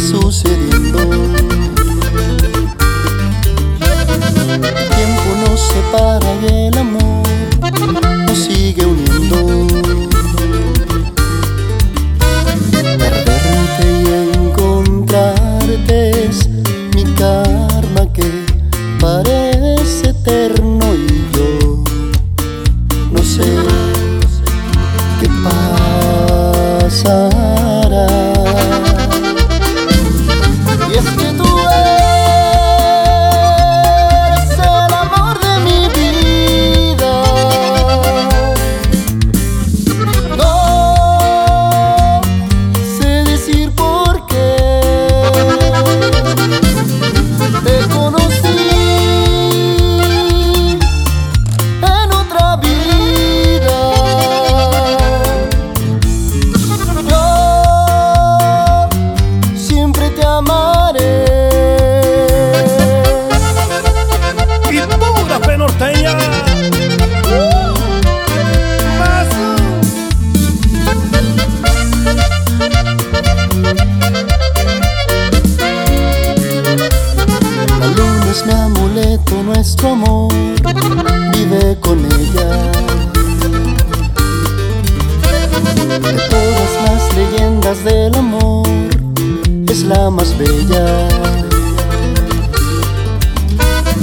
sucediendo. El tiempo nos separa y el amor nos sigue uniendo. Perderte y encontrarte es mi karma que parece eterno y yo no sé qué pasa. Mi amuleto, nuestro amor vive con ella. De todas las leyendas del amor, es la más bella.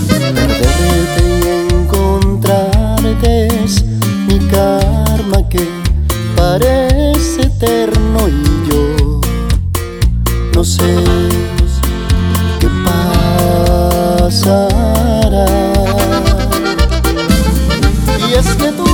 Perderte y encontrarte es mi karma que parece eterno y yo no sé pasará. Y es que tú